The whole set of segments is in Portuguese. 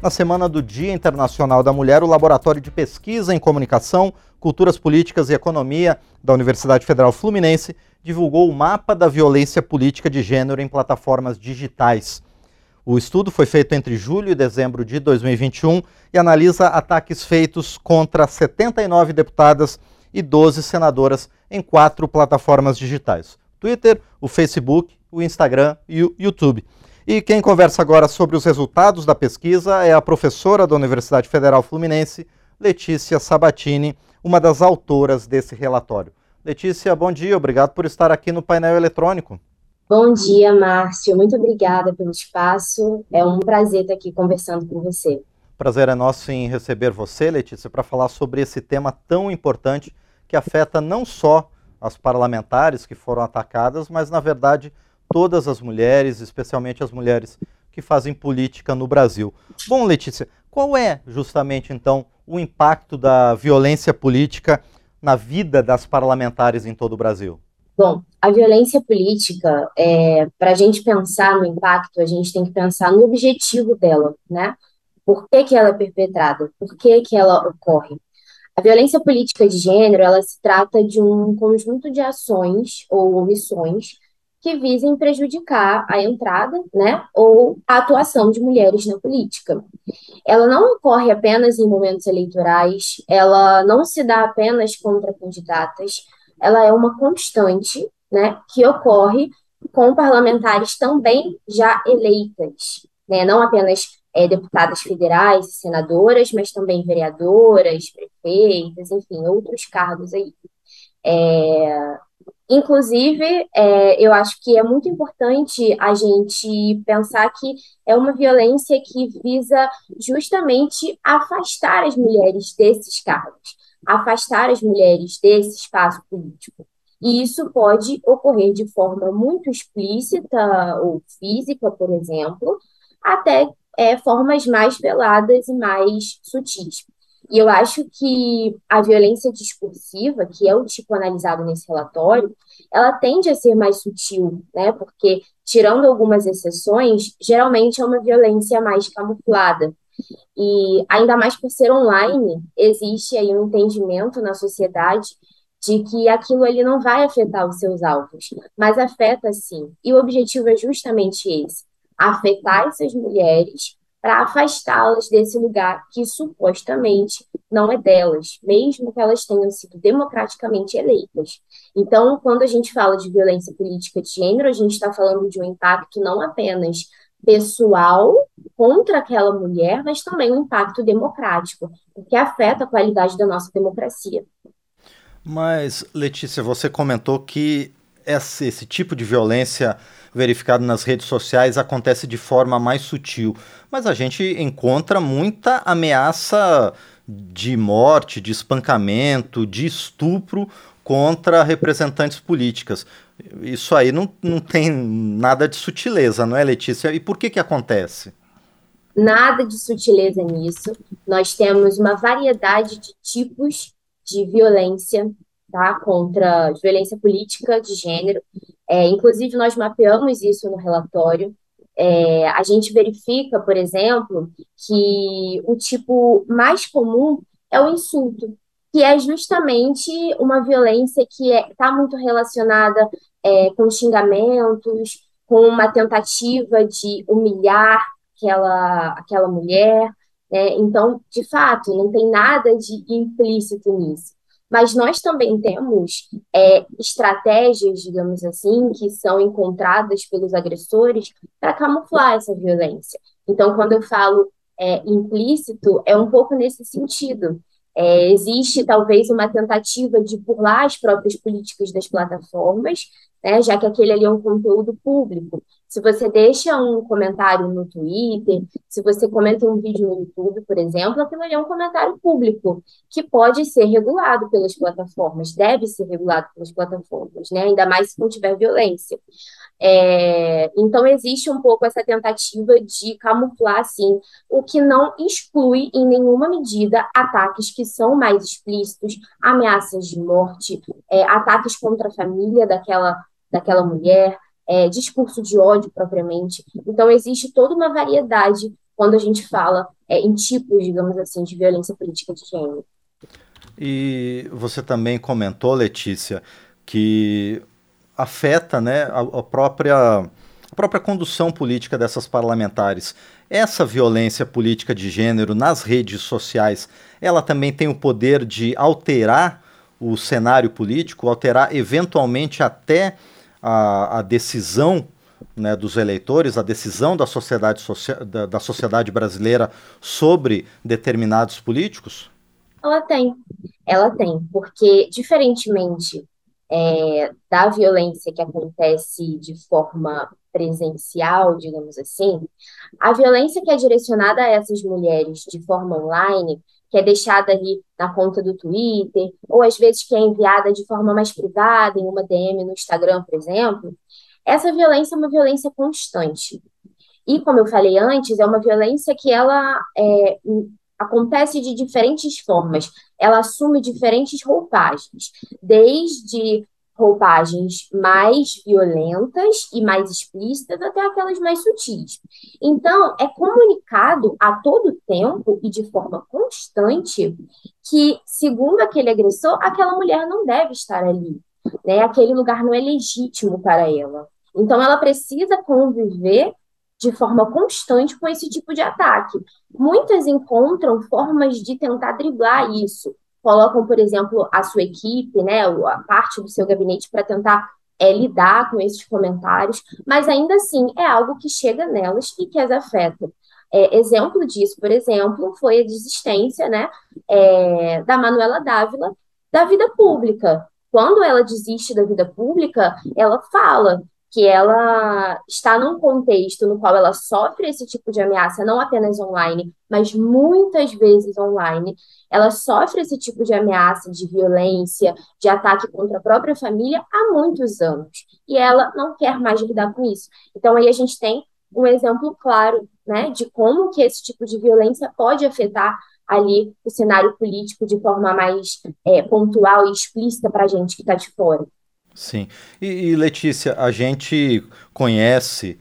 Na semana do Dia Internacional da Mulher, o Laboratório de Pesquisa em Comunicação, Culturas Políticas e Economia da Universidade Federal Fluminense divulgou o mapa da violência política de gênero em plataformas digitais. O estudo foi feito entre julho e dezembro de 2021 e analisa ataques feitos contra 79 deputadas e 12 senadoras em quatro plataformas digitais: Twitter, o Facebook, o Instagram e o YouTube. E quem conversa agora sobre os resultados da pesquisa é a professora da Universidade Federal Fluminense, Letícia Sabatini, uma das autoras desse relatório. Letícia, bom dia, obrigado por estar aqui no painel eletrônico. Bom dia, Márcio. Muito obrigada pelo espaço. É um prazer estar aqui conversando com você. Prazer é nosso em receber você, Letícia, para falar sobre esse tema tão importante que afeta não só as parlamentares que foram atacadas, mas, na verdade, todas as mulheres, especialmente as mulheres que fazem política no Brasil. Bom, Letícia, qual é justamente então o impacto da violência política na vida das parlamentares em todo o Brasil? Bom, a violência política, é, para a gente pensar no impacto, a gente tem que pensar no objetivo dela, né? Por que, que ela é perpetrada? Por que, que ela ocorre? A violência política de gênero, ela se trata de um conjunto de ações ou omissões que visem prejudicar a entrada, né, ou a atuação de mulheres na política. Ela não ocorre apenas em momentos eleitorais, ela não se dá apenas contra candidatas, ela é uma constante, né, que ocorre com parlamentares também já eleitas, né, não apenas é, deputadas federais e senadoras, mas também vereadoras, prefeitas, enfim, outros cargos aí. É, Inclusive, é, eu acho que é muito importante a gente pensar que é uma violência que visa justamente afastar as mulheres desses cargos, afastar as mulheres desse espaço político. E isso pode ocorrer de forma muito explícita ou física, por exemplo, até é, formas mais veladas e mais sutis. E eu acho que a violência discursiva, que é o tipo analisado nesse relatório, ela tende a ser mais sutil, né? Porque, tirando algumas exceções, geralmente é uma violência mais camuflada. E ainda mais por ser online, existe aí um entendimento na sociedade de que aquilo ali não vai afetar os seus alvos, mas afeta sim. E o objetivo é justamente esse: afetar essas mulheres para afastá-las desse lugar que supostamente não é delas, mesmo que elas tenham sido democraticamente eleitas. Então, quando a gente fala de violência política de gênero, a gente está falando de um impacto não apenas pessoal contra aquela mulher, mas também um impacto democrático, porque afeta a qualidade da nossa democracia. Mas, Letícia, você comentou que esse, esse tipo de violência verificado nas redes sociais acontece de forma mais sutil, mas a gente encontra muita ameaça de morte, de espancamento, de estupro contra representantes políticas. Isso aí não, não tem nada de sutileza, não é, Letícia? E por que que acontece? Nada de sutileza nisso. Nós temos uma variedade de tipos de violência tá, contra violência política de gênero. É, inclusive, nós mapeamos isso no relatório. É, a gente verifica, por exemplo, que o tipo mais comum é o insulto, que é justamente uma violência que está é, tá muito relacionada é, com xingamentos, com uma tentativa de humilhar aquela, aquela mulher. Né? Então, de fato, não tem nada de implícito nisso. Mas nós também temos é, estratégias, digamos assim, que são encontradas pelos agressores para camuflar essa violência. Então, quando eu falo é, implícito, é um pouco nesse sentido. É, existe talvez uma tentativa de burlar as próprias políticas das plataformas, né, já que aquele ali é um conteúdo público. Se você deixa um comentário no Twitter, se você comenta um vídeo no YouTube, por exemplo, aquilo ali é um comentário público, que pode ser regulado pelas plataformas, deve ser regulado pelas plataformas, né? ainda mais se não tiver violência. É, então, existe um pouco essa tentativa de camuflar, assim, o que não exclui em nenhuma medida ataques que são mais explícitos, ameaças de morte, é, ataques contra a família daquela, daquela mulher, é, discurso de ódio propriamente. Então, existe toda uma variedade quando a gente fala é, em tipos, digamos assim, de violência política de gênero. E você também comentou, Letícia, que afeta né, a, a própria, a própria condução política dessas parlamentares. Essa violência política de gênero nas redes sociais, ela também tem o poder de alterar o cenário político, alterar eventualmente até a, a decisão né, dos eleitores, a decisão da sociedade, da, da sociedade brasileira sobre determinados políticos? Ela tem, ela tem, porque diferentemente é, da violência que acontece de forma presencial, digamos assim, a violência que é direcionada a essas mulheres de forma online, que é deixada ali na conta do Twitter, ou às vezes que é enviada de forma mais privada, em uma DM no Instagram, por exemplo, essa violência é uma violência constante. E, como eu falei antes, é uma violência que ela é, acontece de diferentes formas, ela assume diferentes roupagens, desde roupagens mais violentas e mais explícitas até aquelas mais sutis. Então, é comunicado a todo tempo e de forma constante que, segundo aquele agressor, aquela mulher não deve estar ali, né? Aquele lugar não é legítimo para ela. Então, ela precisa conviver de forma constante com esse tipo de ataque. Muitas encontram formas de tentar driblar isso. Colocam, por exemplo, a sua equipe, né, a parte do seu gabinete para tentar é, lidar com esses comentários, mas ainda assim é algo que chega nelas e que as afeta. É, exemplo disso, por exemplo, foi a desistência né, é, da Manuela Dávila da vida pública. Quando ela desiste da vida pública, ela fala que ela está num contexto no qual ela sofre esse tipo de ameaça, não apenas online, mas muitas vezes online. Ela sofre esse tipo de ameaça, de violência, de ataque contra a própria família há muitos anos. E ela não quer mais lidar com isso. Então, aí a gente tem um exemplo claro né, de como que esse tipo de violência pode afetar ali o cenário político de forma mais é, pontual e explícita para a gente que está de fora. Sim. E, e, Letícia, a gente conhece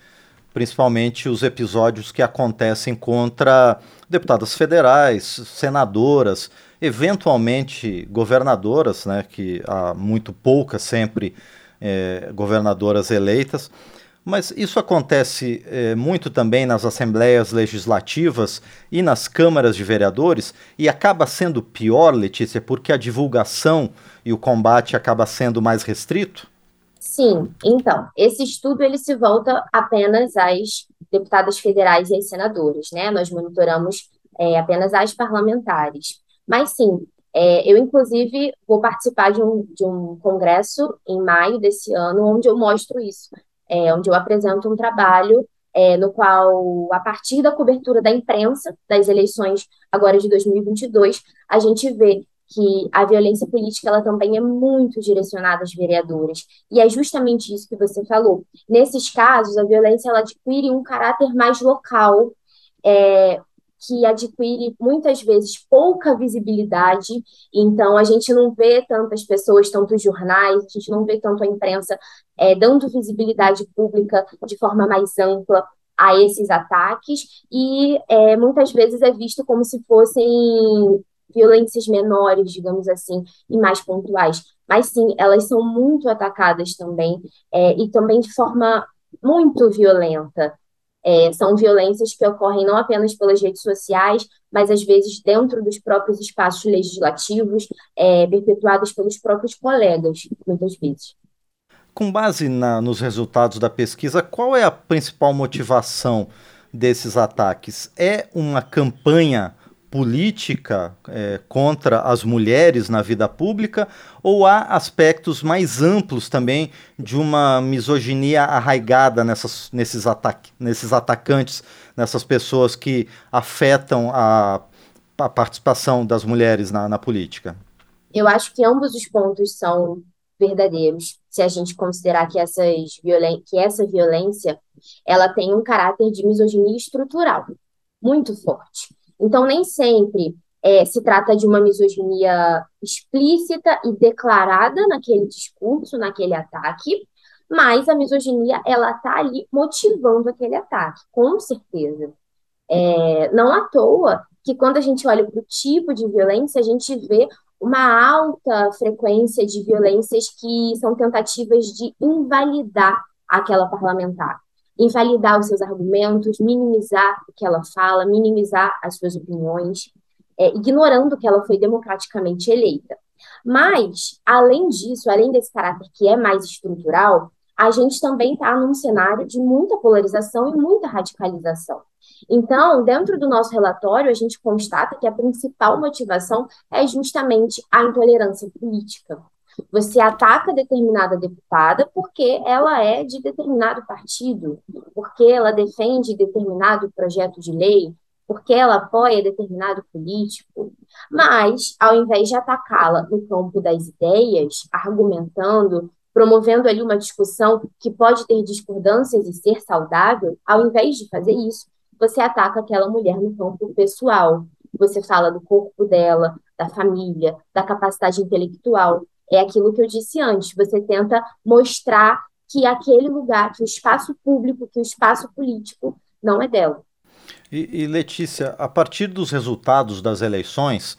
principalmente os episódios que acontecem contra deputadas federais, senadoras, eventualmente governadoras, né, que há muito poucas sempre é, governadoras eleitas. Mas isso acontece é, muito também nas assembleias legislativas e nas câmaras de vereadores, e acaba sendo pior, Letícia, porque a divulgação e o combate acaba sendo mais restrito? Sim, então, esse estudo ele se volta apenas às deputadas federais e às senadoras, né? Nós monitoramos é, apenas as parlamentares. Mas sim, é, eu, inclusive, vou participar de um, de um congresso em maio desse ano, onde eu mostro isso é, onde eu apresento um trabalho é, no qual, a partir da cobertura da imprensa das eleições agora de 2022, a gente vê que a violência política ela também é muito direcionada às vereadoras. E é justamente isso que você falou. Nesses casos, a violência ela adquire um caráter mais local, é, que adquire muitas vezes pouca visibilidade, então a gente não vê tantas pessoas, tantos jornais, a gente não vê tanto a imprensa é, dando visibilidade pública de forma mais ampla a esses ataques, e é, muitas vezes é visto como se fossem violências menores, digamos assim, e mais pontuais. Mas sim, elas são muito atacadas também, é, e também de forma muito violenta. É, são violências que ocorrem não apenas pelas redes sociais, mas às vezes dentro dos próprios espaços legislativos, é, perpetuadas pelos próprios colegas, muitas vezes. Com base na, nos resultados da pesquisa, qual é a principal motivação desses ataques? É uma campanha política é, contra as mulheres na vida pública ou há aspectos mais amplos também de uma misoginia arraigada nessas, nesses, ataque, nesses atacantes, nessas pessoas que afetam a, a participação das mulheres na, na política? Eu acho que ambos os pontos são verdadeiros, se a gente considerar que, essas violen que essa violência ela tem um caráter de misoginia estrutural muito forte. Então, nem sempre é, se trata de uma misoginia explícita e declarada naquele discurso, naquele ataque, mas a misoginia ela está ali motivando aquele ataque, com certeza. É, não à toa que quando a gente olha para o tipo de violência, a gente vê uma alta frequência de violências que são tentativas de invalidar aquela parlamentar, invalidar os seus argumentos, minimizar o que ela fala, minimizar as suas opiniões, é, ignorando que ela foi democraticamente eleita. Mas, além disso, além desse caráter que é mais estrutural, a gente também está num cenário de muita polarização e muita radicalização. Então, dentro do nosso relatório, a gente constata que a principal motivação é justamente a intolerância política. Você ataca determinada deputada porque ela é de determinado partido, porque ela defende determinado projeto de lei, porque ela apoia determinado político, mas, ao invés de atacá-la no campo das ideias, argumentando, promovendo ali uma discussão que pode ter discordâncias e ser saudável, ao invés de fazer isso, você ataca aquela mulher no campo pessoal. Você fala do corpo dela, da família, da capacidade intelectual. É aquilo que eu disse antes. Você tenta mostrar que aquele lugar, que o espaço público, que o espaço político não é dela. E, e, Letícia, a partir dos resultados das eleições,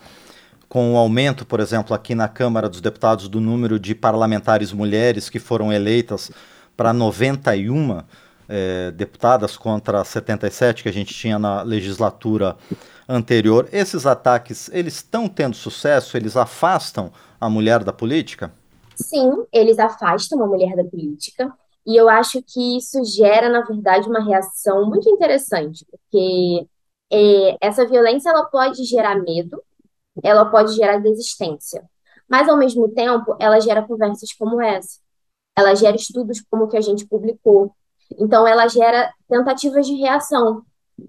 com o aumento, por exemplo, aqui na Câmara dos Deputados do número de parlamentares mulheres que foram eleitas para 91 é, deputadas contra 77 que a gente tinha na legislatura anterior, esses ataques, eles estão tendo sucesso? Eles afastam a mulher da política? Sim, eles afastam a mulher da política. E eu acho que isso gera, na verdade, uma reação muito interessante, porque é, essa violência ela pode gerar medo, ela pode gerar desistência, mas ao mesmo tempo ela gera conversas como essa, ela gera estudos como o que a gente publicou, então ela gera tentativas de reação,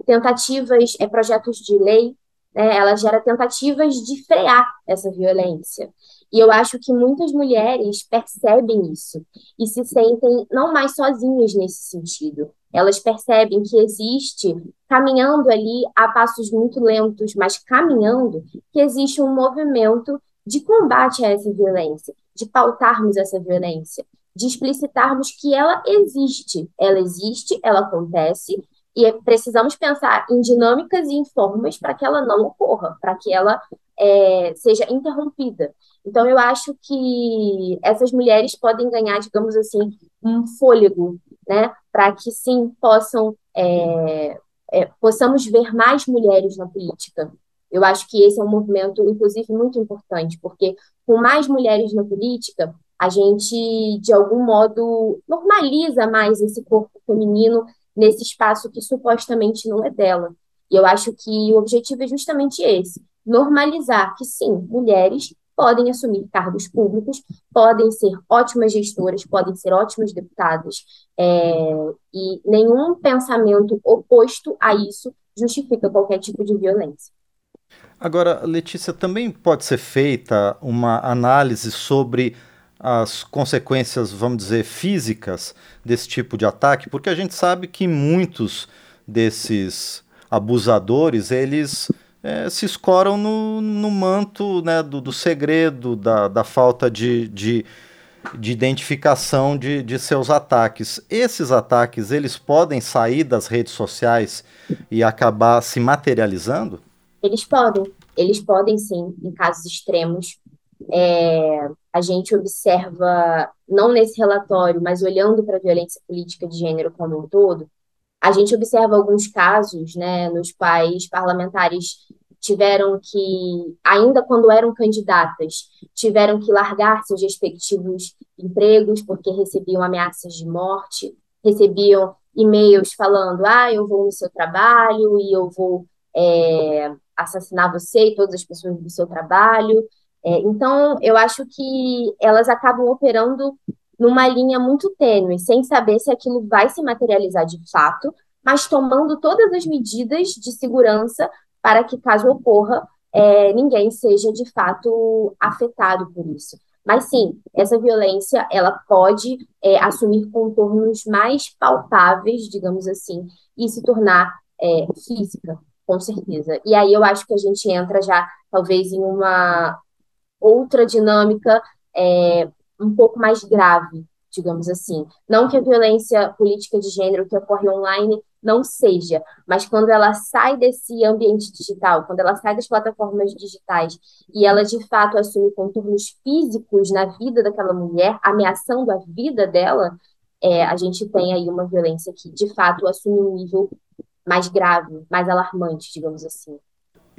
tentativas, é, projetos de lei, né, ela gera tentativas de frear essa violência. E eu acho que muitas mulheres percebem isso e se sentem não mais sozinhas nesse sentido. Elas percebem que existe, caminhando ali a passos muito lentos, mas caminhando, que existe um movimento de combate a essa violência, de pautarmos essa violência, de explicitarmos que ela existe. Ela existe, ela acontece, e precisamos pensar em dinâmicas e em formas para que ela não ocorra, para que ela é, seja interrompida. Então, eu acho que essas mulheres podem ganhar, digamos assim, um fôlego, né, para que sim possam é, é, possamos ver mais mulheres na política. Eu acho que esse é um movimento, inclusive, muito importante, porque com mais mulheres na política, a gente, de algum modo, normaliza mais esse corpo feminino nesse espaço que supostamente não é dela. E eu acho que o objetivo é justamente esse: normalizar que sim, mulheres podem assumir cargos públicos, podem ser ótimas gestoras, podem ser ótimas deputadas, é, e nenhum pensamento oposto a isso justifica qualquer tipo de violência. Agora, Letícia, também pode ser feita uma análise sobre as consequências, vamos dizer, físicas desse tipo de ataque, porque a gente sabe que muitos desses abusadores, eles é, se escoram no, no manto né, do, do segredo, da, da falta de, de, de identificação de, de seus ataques. Esses ataques, eles podem sair das redes sociais e acabar se materializando? Eles podem, eles podem sim, em casos extremos. É, a gente observa, não nesse relatório, mas olhando para a violência política de gênero como um todo, a gente observa alguns casos, né, nos quais parlamentares tiveram que, ainda quando eram candidatas, tiveram que largar seus respectivos empregos porque recebiam ameaças de morte, recebiam e-mails falando: ah, eu vou no seu trabalho e eu vou é, assassinar você e todas as pessoas do seu trabalho. É, então, eu acho que elas acabam operando numa linha muito tênue, sem saber se aquilo vai se materializar de fato, mas tomando todas as medidas de segurança para que, caso ocorra, é, ninguém seja de fato afetado por isso. Mas sim, essa violência ela pode é, assumir contornos mais palpáveis, digamos assim, e se tornar é, física, com certeza. E aí eu acho que a gente entra já, talvez, em uma outra dinâmica é, um pouco mais grave, digamos assim. Não que a violência política de gênero que ocorre online não seja, mas quando ela sai desse ambiente digital, quando ela sai das plataformas digitais e ela de fato assume contornos físicos na vida daquela mulher, ameaçando a vida dela, é, a gente tem aí uma violência que de fato assume um nível mais grave, mais alarmante, digamos assim.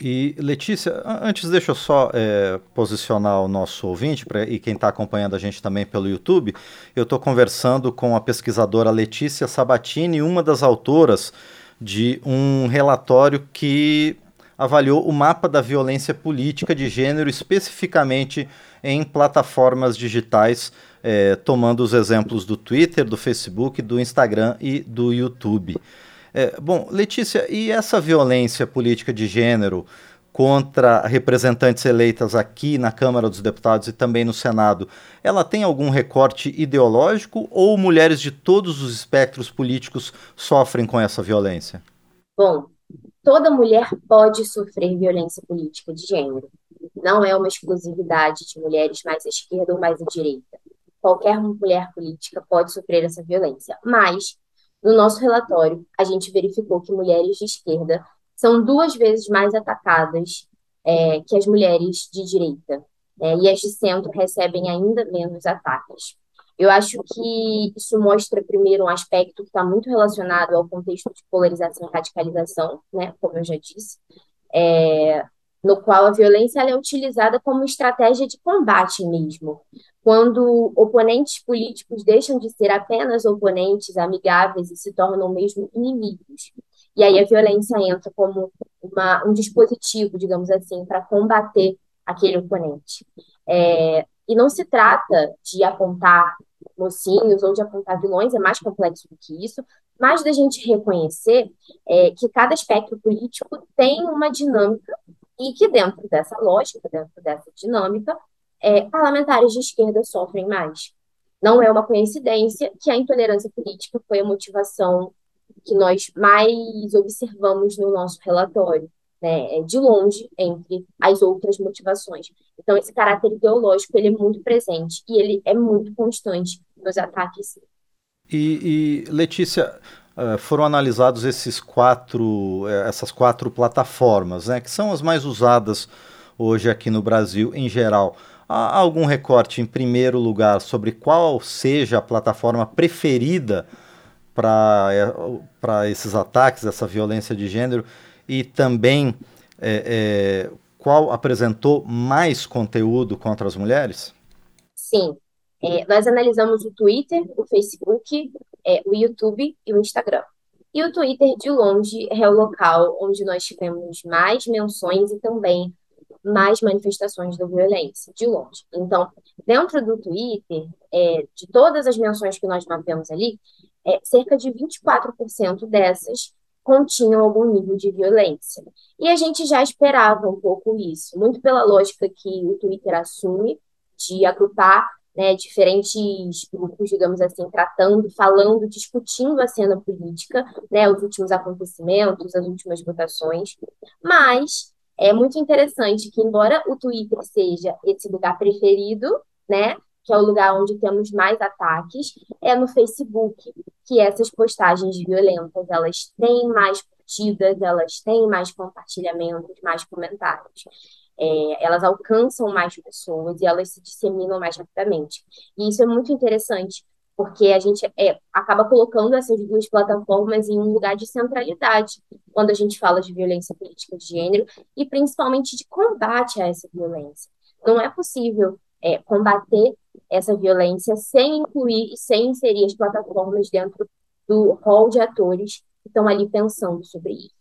E Letícia, antes deixa eu só é, posicionar o nosso ouvinte pra, e quem está acompanhando a gente também pelo YouTube. Eu estou conversando com a pesquisadora Letícia Sabatini, uma das autoras de um relatório que avaliou o mapa da violência política de gênero, especificamente em plataformas digitais, é, tomando os exemplos do Twitter, do Facebook, do Instagram e do YouTube. É, bom, Letícia, e essa violência política de gênero contra representantes eleitas aqui na Câmara dos Deputados e também no Senado, ela tem algum recorte ideológico ou mulheres de todos os espectros políticos sofrem com essa violência? Bom, toda mulher pode sofrer violência política de gênero. Não é uma exclusividade de mulheres mais à esquerda ou mais à direita. Qualquer mulher política pode sofrer essa violência, mas no nosso relatório, a gente verificou que mulheres de esquerda são duas vezes mais atacadas é, que as mulheres de direita, é, e as de centro recebem ainda menos ataques. Eu acho que isso mostra, primeiro, um aspecto que está muito relacionado ao contexto de polarização e radicalização, né, como eu já disse, é, no qual a violência é utilizada como estratégia de combate mesmo. Quando oponentes políticos deixam de ser apenas oponentes amigáveis e se tornam mesmo inimigos. E aí a violência entra como uma, um dispositivo, digamos assim, para combater aquele oponente. É, e não se trata de apontar mocinhos ou de apontar vilões, é mais complexo do que isso, mas da gente reconhecer é, que cada espectro político tem uma dinâmica e que dentro dessa lógica, dentro dessa dinâmica, é, parlamentares de esquerda sofrem mais. Não é uma coincidência que a intolerância política foi a motivação que nós mais observamos no nosso relatório, né, é de longe entre as outras motivações. Então, esse caráter ideológico ele é muito presente e ele é muito constante nos ataques. E, e Letícia, eh, foram analisados esses quatro, eh, essas quatro plataformas, né, que são as mais usadas hoje aqui no Brasil em geral. Há algum recorte, em primeiro lugar, sobre qual seja a plataforma preferida para eh, esses ataques, essa violência de gênero, e também é, é, qual apresentou mais conteúdo contra as mulheres? Sim. É, nós analisamos o Twitter, o Facebook, é, o YouTube e o Instagram. E o Twitter, de longe, é o local onde nós tivemos mais menções e também mais manifestações da violência, de longe. Então, dentro do Twitter, é, de todas as menções que nós mapeamos ali, é, cerca de 24% dessas continham algum nível de violência. E a gente já esperava um pouco isso, muito pela lógica que o Twitter assume de agrupar né, diferentes grupos, digamos assim, tratando, falando, discutindo a cena política, né, os últimos acontecimentos, as últimas votações, mas é muito interessante que, embora o Twitter seja esse lugar preferido, né, que é o lugar onde temos mais ataques, é no Facebook que essas postagens violentas, elas têm mais curtidas, elas têm mais compartilhamentos, mais comentários é, elas alcançam mais pessoas e elas se disseminam mais rapidamente. E isso é muito interessante, porque a gente é, acaba colocando essas duas plataformas em um lugar de centralidade quando a gente fala de violência política de gênero e principalmente de combate a essa violência. Não é possível é, combater essa violência sem incluir e sem inserir as plataformas dentro do rol de atores que estão ali pensando sobre isso.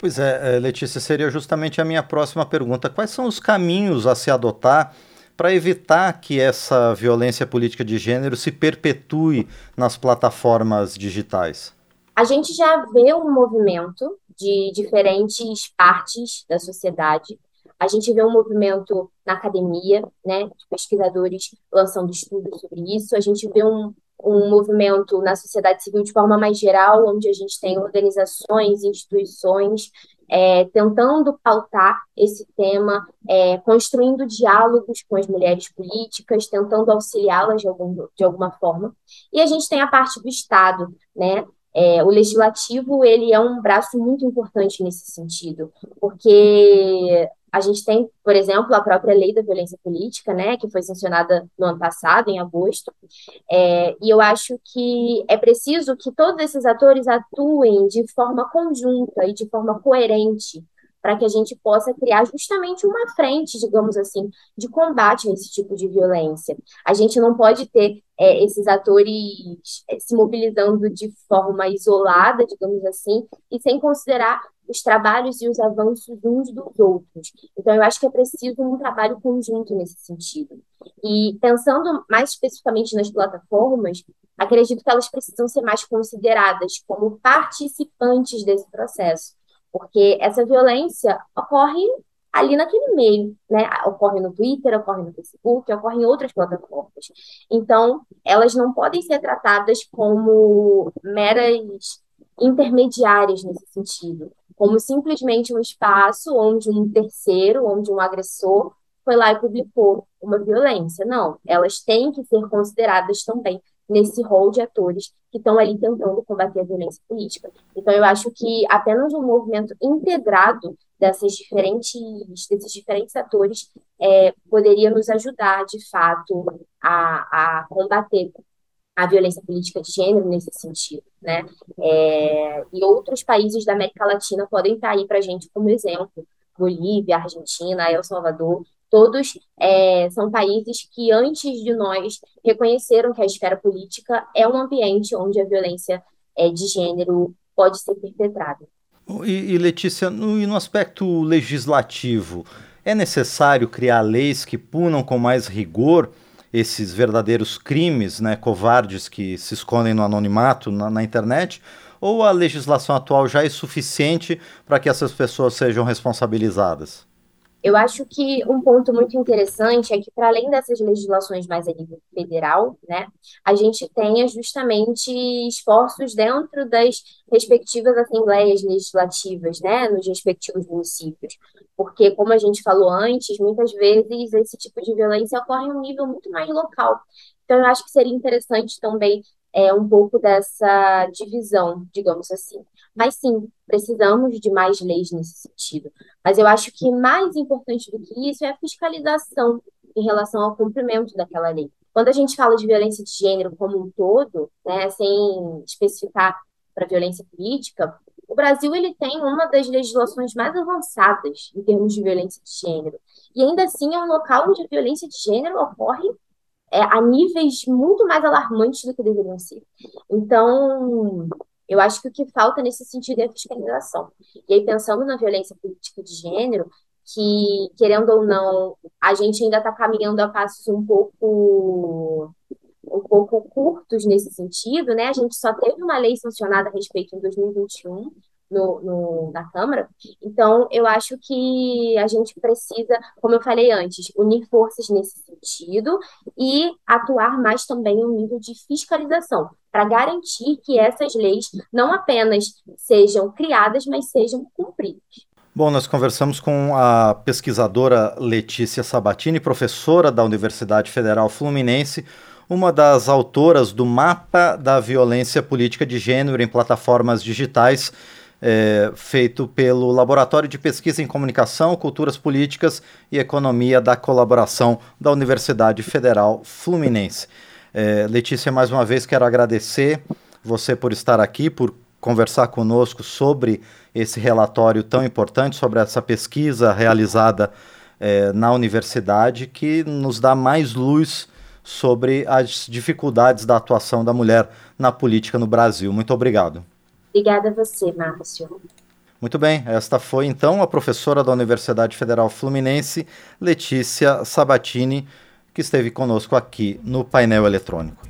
Pois é, é, Letícia, seria justamente a minha próxima pergunta. Quais são os caminhos a se adotar para evitar que essa violência política de gênero se perpetue nas plataformas digitais? A gente já vê um movimento de diferentes partes da sociedade. A gente vê um movimento na academia, né, de pesquisadores lançando estudos sobre isso. A gente vê um, um movimento na sociedade civil de forma mais geral, onde a gente tem organizações, instituições é, tentando pautar esse tema, é, construindo diálogos com as mulheres políticas, tentando auxiliá-las de, algum, de alguma forma. E a gente tem a parte do Estado, né, É, o legislativo ele é um braço muito importante nesse sentido, porque a gente tem, por exemplo, a própria lei da violência política, né, que foi sancionada no ano passado, em agosto, é, e eu acho que é preciso que todos esses atores atuem de forma conjunta e de forma coerente para que a gente possa criar justamente uma frente, digamos assim, de combate a esse tipo de violência. A gente não pode ter é, esses atores é, se mobilizando de forma isolada, digamos assim, e sem considerar os trabalhos e os avanços uns dos outros. Então, eu acho que é preciso um trabalho conjunto nesse sentido. E pensando mais especificamente nas plataformas, acredito que elas precisam ser mais consideradas como participantes desse processo porque essa violência ocorre ali naquele meio, né? Ocorre no Twitter, ocorre no Facebook, ocorre em outras plataformas. Então, elas não podem ser tratadas como meras intermediárias nesse sentido, como simplesmente um espaço onde um terceiro, onde um agressor foi lá e publicou uma violência. Não, elas têm que ser consideradas também nesse rol de atores que estão ali tentando combater a violência política. Então, eu acho que apenas um movimento integrado dessas diferentes, desses diferentes atores é, poderia nos ajudar, de fato, a, a combater a violência política de gênero nesse sentido, né? É, e outros países da América Latina podem estar aí para a gente como exemplo, Bolívia, Argentina, El Salvador, todos é, são países que, antes de nós, reconheceram que a esfera política é um ambiente onde a violência é, de gênero pode ser perpetrada. E, e Letícia, no, e no aspecto legislativo, é necessário criar leis que punam com mais rigor esses verdadeiros crimes, né, covardes que se escondem no anonimato na, na internet? Ou a legislação atual já é suficiente para que essas pessoas sejam responsabilizadas? Eu acho que um ponto muito interessante é que, para além dessas legislações mais a nível federal, né, a gente tenha justamente esforços dentro das respectivas assembleias legislativas, né, nos respectivos municípios. Porque, como a gente falou antes, muitas vezes esse tipo de violência ocorre em um nível muito mais local. Então, eu acho que seria interessante também é, um pouco dessa divisão, digamos assim. Mas sim, precisamos de mais leis nesse sentido. Mas eu acho que mais importante do que isso é a fiscalização em relação ao cumprimento daquela lei. Quando a gente fala de violência de gênero como um todo, né, sem especificar para violência política, o Brasil ele tem uma das legislações mais avançadas em termos de violência de gênero. E ainda assim é um local onde a violência de gênero ocorre é, a níveis muito mais alarmantes do que deveriam ser. Então, eu acho que o que falta nesse sentido é a fiscalização. E aí, pensando na violência política de gênero, que, querendo ou não, a gente ainda está caminhando a passos um pouco um pouco curtos nesse sentido, né? A gente só teve uma lei sancionada a respeito em 2021, no, no, na Câmara. Então, eu acho que a gente precisa, como eu falei antes, unir forças nesse sentido e atuar mais também no nível de fiscalização, para garantir que essas leis não apenas sejam criadas, mas sejam cumpridas. Bom, nós conversamos com a pesquisadora Letícia Sabatini, professora da Universidade Federal Fluminense, uma das autoras do Mapa da Violência Política de Gênero em Plataformas Digitais é, feito pelo Laboratório de Pesquisa em Comunicação, Culturas Políticas e Economia da Colaboração da Universidade Federal Fluminense. É, Letícia, mais uma vez quero agradecer você por estar aqui, por conversar conosco sobre esse relatório tão importante, sobre essa pesquisa realizada é, na universidade, que nos dá mais luz sobre as dificuldades da atuação da mulher na política no Brasil. Muito obrigado. Obrigada a você, Márcio. Muito bem, esta foi então a professora da Universidade Federal Fluminense, Letícia Sabatini, que esteve conosco aqui no painel eletrônico.